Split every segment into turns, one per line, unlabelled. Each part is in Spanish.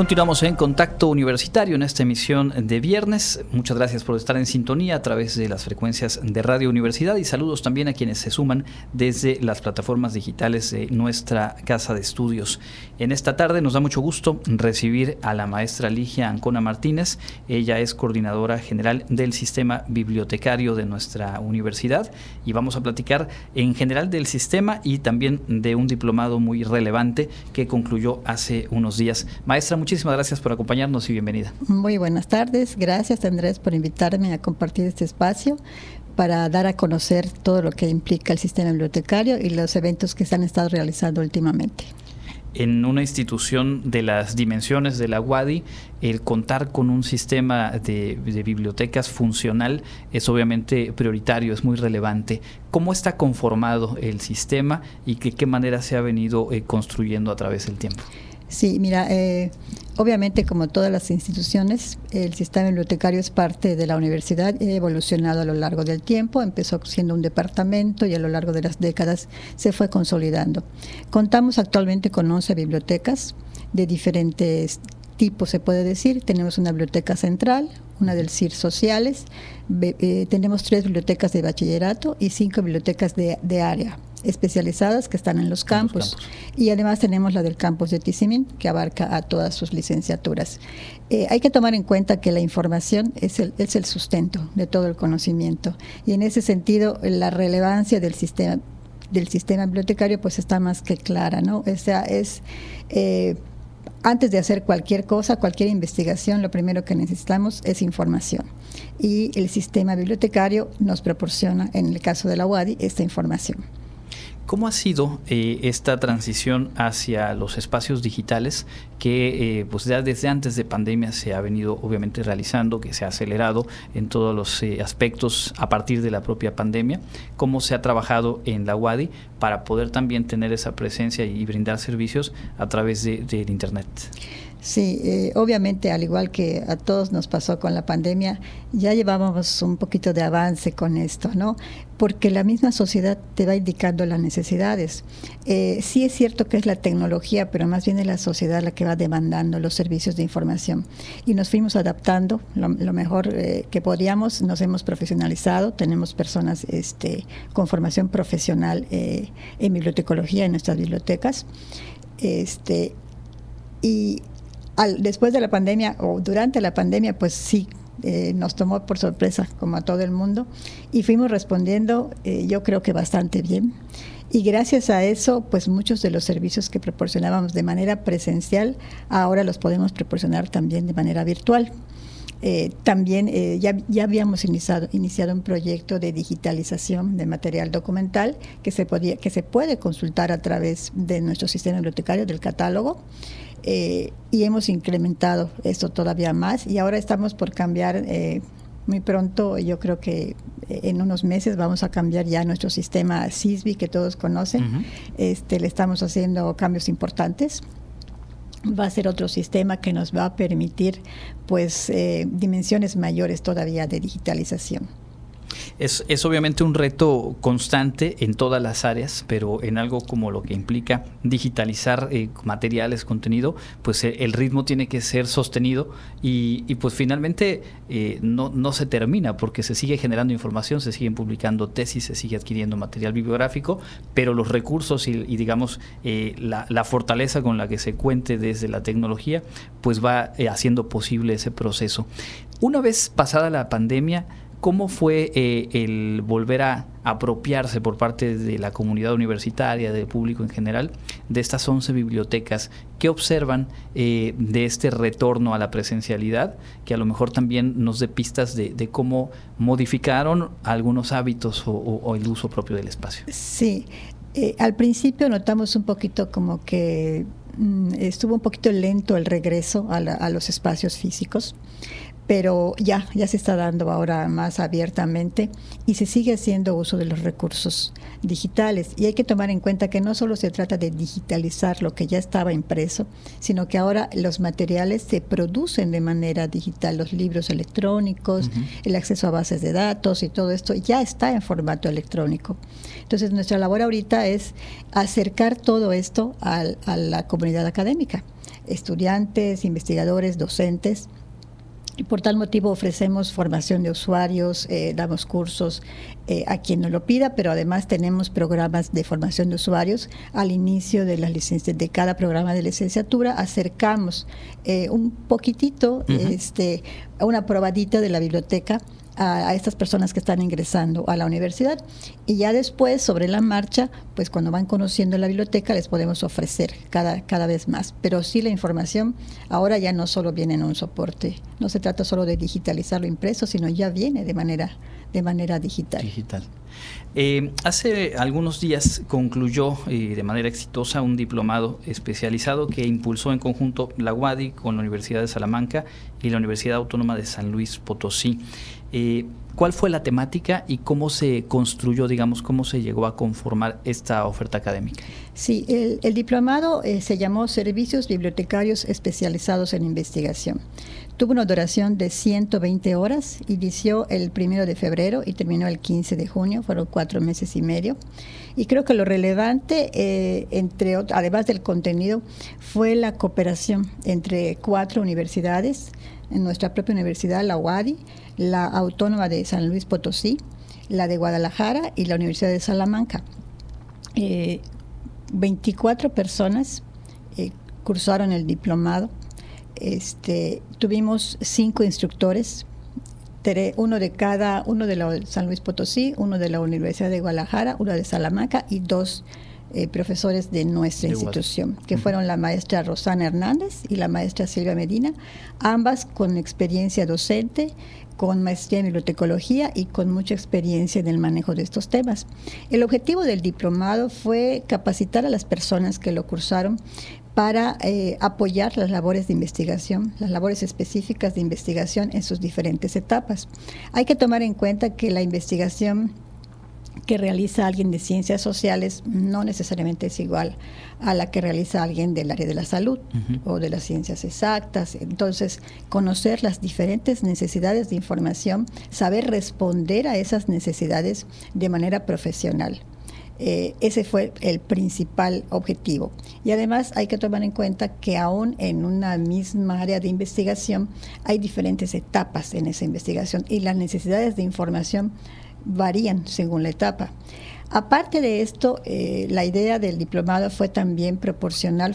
Continuamos en Contacto Universitario en esta emisión de viernes. Muchas gracias por estar en sintonía a través de las frecuencias de Radio Universidad y saludos también a quienes se suman desde las plataformas digitales de nuestra casa de estudios. En esta tarde nos da mucho gusto recibir a la maestra Ligia Ancona Martínez. Ella es coordinadora general del sistema bibliotecario de nuestra universidad y vamos a platicar en general del sistema y también de un diplomado muy relevante que concluyó hace unos días. Maestra, muchísimas gracias por acompañarnos y bienvenida.
Muy buenas tardes, gracias Andrés por invitarme a compartir este espacio para dar a conocer todo lo que implica el sistema bibliotecario y los eventos que se han estado realizando últimamente
en una institución de las dimensiones de la UADI, el contar con un sistema de, bibliotecas funcional es obviamente prioritario, es muy relevante. ¿Cómo está conformado el sistema y de qué manera se ha venido eh, construyendo a través del tiempo?
Sí, mira, eh, obviamente como todas las instituciones, el sistema bibliotecario es parte de la universidad, ha evolucionado a lo largo del tiempo, empezó siendo un departamento y a lo largo de las décadas se fue consolidando. Contamos actualmente con 11 bibliotecas de diferentes tipos, se puede decir. Tenemos una biblioteca central, una del CIR Sociales, eh, tenemos tres bibliotecas de bachillerato y cinco bibliotecas de, de área especializadas que están en los campos. Y además tenemos la del campus de Tizimín, que abarca a todas sus licenciaturas. Eh, hay que tomar en cuenta que la información es el, es el sustento de todo el conocimiento. Y en ese sentido, la relevancia del sistema del sistema bibliotecario pues está más que clara, ¿no? O sea, es eh, antes de hacer cualquier cosa, cualquier investigación, lo primero que necesitamos es información. Y el sistema bibliotecario nos proporciona, en el caso de la UADI, esta información.
¿Cómo ha sido eh, esta transición hacia los espacios digitales que eh, pues ya desde antes de pandemia se ha venido obviamente realizando, que se ha acelerado en todos los eh, aspectos a partir de la propia pandemia? ¿Cómo se ha trabajado en la UADI para poder también tener esa presencia y brindar servicios a través del de, Internet?
Sí, eh, obviamente, al igual que a todos nos pasó con la pandemia, ya llevábamos un poquito de avance con esto, ¿no? Porque la misma sociedad te va indicando las necesidades. Eh, sí es cierto que es la tecnología, pero más bien es la sociedad la que va demandando los servicios de información. Y nos fuimos adaptando lo, mejor eh, que podíamos, nos hemos profesionalizado, tenemos personas este, con formación profesional en bibliotecología en nuestras bibliotecas. Este, y después de la pandemia o durante la pandemia, pues sí, eh, nos tomó por sorpresa, como a todo el mundo, y fuimos respondiendo, eh, yo creo que bastante bien. Y gracias a eso, pues muchos de los servicios que proporcionábamos de manera presencial, ahora los podemos proporcionar también de manera virtual. Eh, también ya, ya, habíamos iniciado, iniciado un proyecto de digitalización de material documental que se, podía, que se puede consultar a través de nuestro sistema bibliotecario del catálogo. Eh, y hemos incrementado esto todavía más y ahora estamos por cambiar eh, muy pronto, yo creo que eh, en unos meses vamos a cambiar ya nuestro sistema CISBI que todos conocen. este, le estamos haciendo cambios importantes. Va a ser otro sistema que nos va a permitir pues dimensiones mayores todavía de digitalización.
Es, es, obviamente un reto constante en todas las áreas, pero en algo como lo que implica digitalizar eh, materiales, contenido, pues eh, el ritmo tiene que ser sostenido y, pues finalmente eh, no, no se termina porque se sigue generando información, se siguen publicando tesis, se sigue adquiriendo material bibliográfico, pero los recursos y, digamos la, fortaleza con la que se cuente desde la tecnología, pues va haciendo posible ese proceso. Una vez pasada la pandemia, ¿Cómo fue eh, el volver a apropiarse por parte de la comunidad universitaria, del público en general, de estas 11 bibliotecas? ¿Qué observan eh, de este retorno a la presencialidad? Que a lo mejor también nos dé pistas de, cómo modificaron algunos hábitos o, el uso propio del espacio.
Sí, eh, al principio notamos un poquito como que mm, estuvo un poquito lento el regreso a los espacios físicos pero ya, ya se está dando ahora más abiertamente y se sigue haciendo uso de los recursos digitales. Y hay que tomar en cuenta que no solo se trata de digitalizar lo que ya estaba impreso, sino que ahora los materiales se producen de manera digital, los libros electrónicos, el acceso a bases de datos y todo esto ya está en formato electrónico. Entonces nuestra labor ahorita es acercar todo esto a la comunidad académica estudiantes, investigadores, docentes. Y por tal motivo ofrecemos formación de usuarios, eh, damos cursos eh, a quien nos lo pida, pero además tenemos programas de formación de usuarios. Al inicio de, las de cada programa de licenciatura acercamos eh, un poquitito, este, una probadita de la biblioteca a, estas personas que están ingresando a la universidad. Y ya después sobre la marcha pues cuando van conociendo la biblioteca les podemos ofrecer cada, cada vez más. Pero sí la información ahora ya no solo viene en un soporte no se trata solo de digitalizar lo impreso sino ya viene de manera de manera digital.
Digital eh, hace algunos días concluyó eh, de manera exitosa un diplomado especializado que impulsó en conjunto la UADI con la Universidad de Salamanca y la Universidad Autónoma de San Luis Potosí. Eh, ¿Cuál fue la temática y cómo se construyó, digamos, cómo se llegó a conformar esta oferta académica?
Sí, el, diplomado se llamó Servicios Bibliotecarios Especializados en Investigación. Tuvo una duración de 120 horas, inició el primero de febrero y terminó el 15 de junio, fueron cuatro meses y medio. Y creo que lo relevante, eh, entre además del contenido, fue la cooperación entre cuatro universidades, en nuestra propia universidad, la UADI, la Autónoma de San Luis Potosí, la de Guadalajara y la Universidad de Salamanca. 24 eh, personas eh, cursaron el diplomado este, tuvimos cinco instructores, uno de cada, uno de la San Luis Potosí, uno de la Universidad de Guadalajara, uno de Salamanca y dos eh, profesores de nuestra institución, que fueron la maestra Rosana Hernández y la maestra Silvia Medina, ambas con experiencia docente, con maestría en bibliotecología y con mucha experiencia en el manejo de estos temas. El objetivo del diplomado fue capacitar a las personas que lo cursaron para eh, apoyar las labores de investigación, las labores específicas de investigación en sus diferentes etapas. Hay que tomar en cuenta que la investigación que realiza alguien de ciencias sociales no necesariamente es igual a la que realiza alguien del área de la salud o de las ciencias exactas. Entonces, conocer las diferentes necesidades de información, saber responder a esas necesidades de manera profesional. Eh, ese fue el principal objetivo. Y además hay que tomar en cuenta que aún en una misma área de investigación hay diferentes etapas en esa investigación y las necesidades de información varían según la etapa. Aparte de esto, eh, la idea del diplomado fue también proporcionar,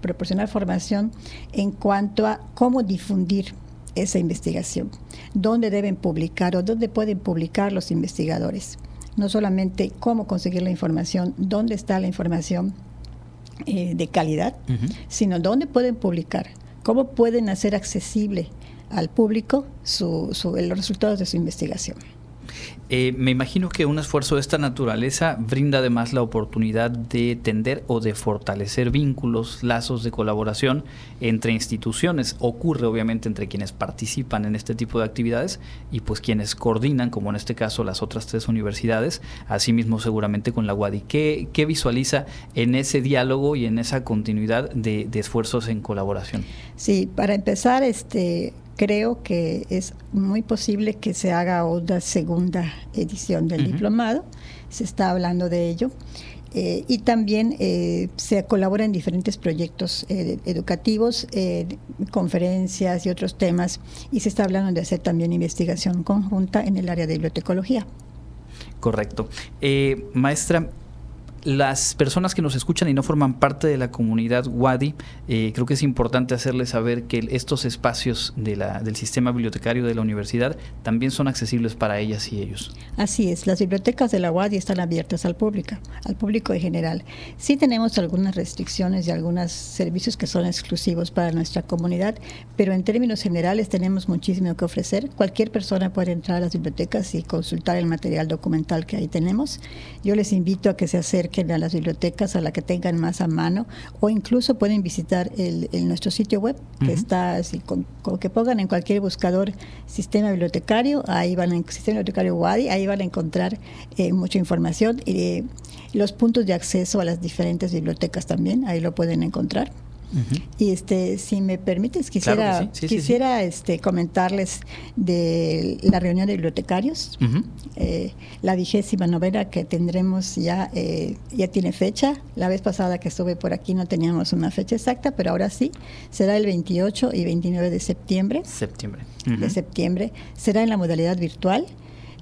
proporcionar formación en cuanto a cómo difundir esa investigación, dónde deben publicar o dónde pueden publicar los investigadores no solamente cómo conseguir la información, dónde está la información eh, de calidad, sino dónde pueden publicar, cómo pueden hacer accesible al público los resultados de su investigación.
Eh, me imagino que un esfuerzo de esta naturaleza brinda además la oportunidad de tender o de fortalecer vínculos, lazos de colaboración entre instituciones. Ocurre obviamente entre quienes participan en este tipo de actividades y pues quienes coordinan, como en este caso las otras tres universidades, asimismo seguramente con la UADI. ¿Qué, qué visualiza en ese diálogo y en esa continuidad de, de esfuerzos en colaboración?
Sí, para empezar, este creo que es muy posible que se haga una segunda edición del diplomado, se está hablando de ello. Eh, y también eh, se colabora en diferentes proyectos eh, educativos, conferencias y otros temas, y se está hablando de hacer también investigación conjunta en el área de bibliotecología.
Correcto. maestra, las personas que nos escuchan y no forman parte de la comunidad WADI, eh, creo que es importante hacerles saber que estos espacios de la, del sistema bibliotecario de la universidad también son accesibles para ellas y ellos.
Así es, las bibliotecas de la WADI están abiertas al público, al público en general. Sí tenemos algunas restricciones y algunos servicios que son exclusivos para nuestra comunidad, pero en términos generales tenemos muchísimo que ofrecer. Cualquier persona puede entrar a las bibliotecas y consultar el material documental que ahí tenemos. Yo les invito a que se acerquen a las bibliotecas a la que tengan más a mano o incluso pueden visitar el, nuestro sitio web que está así, con, que pongan en cualquier buscador sistema bibliotecario, ahí van a, sistema bibliotecario WADI, ahí van a encontrar eh, mucha información y los puntos de acceso a las diferentes bibliotecas también, ahí lo pueden encontrar. Y este, si me permites, quisiera, quisiera Este, comentarles de la reunión de bibliotecarios, eh, la vigésima novena que tendremos ya, eh, ya tiene fecha. La vez pasada que estuve por aquí no teníamos una fecha exacta, pero ahora sí, será el 28 y 29 de septiembre.
Septiembre.
De septiembre. Será en la modalidad virtual.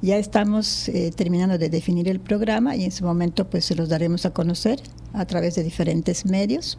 Ya estamos eh, terminando de definir el programa y en su momento pues se los daremos a conocer a través de diferentes medios.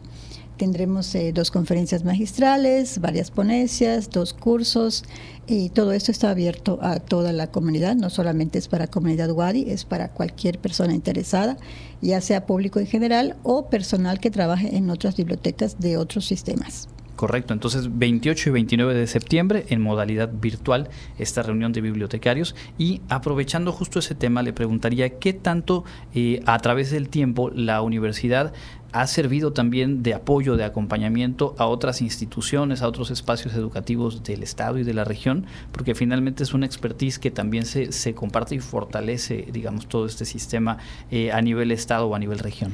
Tendremos eh, dos conferencias magistrales, varias ponencias, dos cursos y todo esto está abierto a toda la comunidad, no solamente es para comunidad Wadi, es para cualquier persona interesada, ya sea público en general o personal que trabaje en otras bibliotecas de otros sistemas.
Correcto, entonces 28 y 29 de septiembre en modalidad virtual esta reunión de bibliotecarios. Y aprovechando justo ese tema le preguntaría qué tanto eh, a través del tiempo la universidad ha servido también de apoyo, de acompañamiento a otras instituciones, a otros espacios educativos del Estado y de la región, porque finalmente es una expertise que también se, se comparte y fortalece, digamos, todo este sistema eh, a nivel Estado o a nivel región.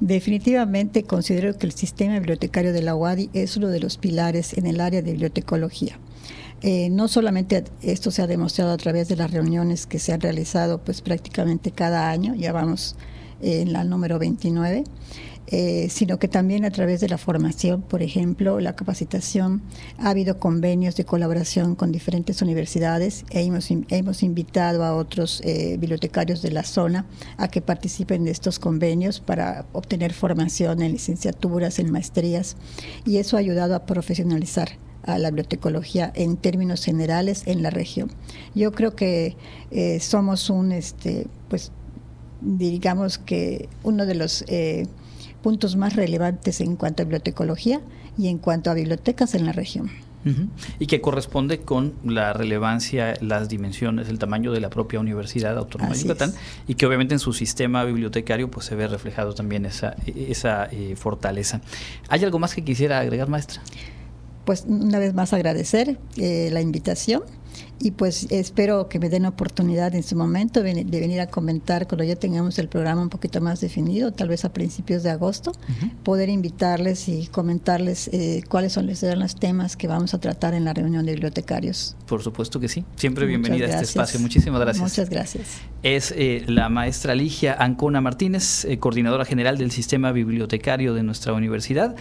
Definitivamente considero que el sistema bibliotecario de la UADI es uno de los pilares en el área de bibliotecología. Eh, no solamente esto se ha demostrado a través de las reuniones que se han realizado pues prácticamente cada año, ya vamos en la número 29, eh, sino que también a través de la formación, por ejemplo, la capacitación, ha habido convenios de colaboración con diferentes universidades e hemos, hemos invitado a otros eh, bibliotecarios de la zona a que participen de estos convenios para obtener formación en licenciaturas, en maestrías, y eso ha ayudado a profesionalizar a la bibliotecología en términos generales en la región. Yo creo que eh, somos un, este, pues, digamos que uno de los puntos más relevantes en cuanto a bibliotecología y en cuanto a bibliotecas en la región.
Y que corresponde con la relevancia, las dimensiones, el tamaño de la propia Universidad Autónoma de Yucatán y que obviamente en su sistema bibliotecario pues se ve reflejado también esa, esa eh, fortaleza. ¿Hay algo más que quisiera agregar, maestra?
Pues una vez más agradecer eh, la invitación y pues espero que me den oportunidad en su momento de, venir a comentar cuando ya tengamos el programa un poquito más definido, tal vez a principios de agosto, poder invitarles y comentarles eh, cuáles son los temas que vamos a tratar en la reunión de bibliotecarios.
Por supuesto que sí. Siempre bienvenida a este espacio. Muchísimas gracias.
Muchas gracias.
Es eh, la maestra Ligia Ancona Martínez, eh, coordinadora general del sistema bibliotecario de nuestra universidad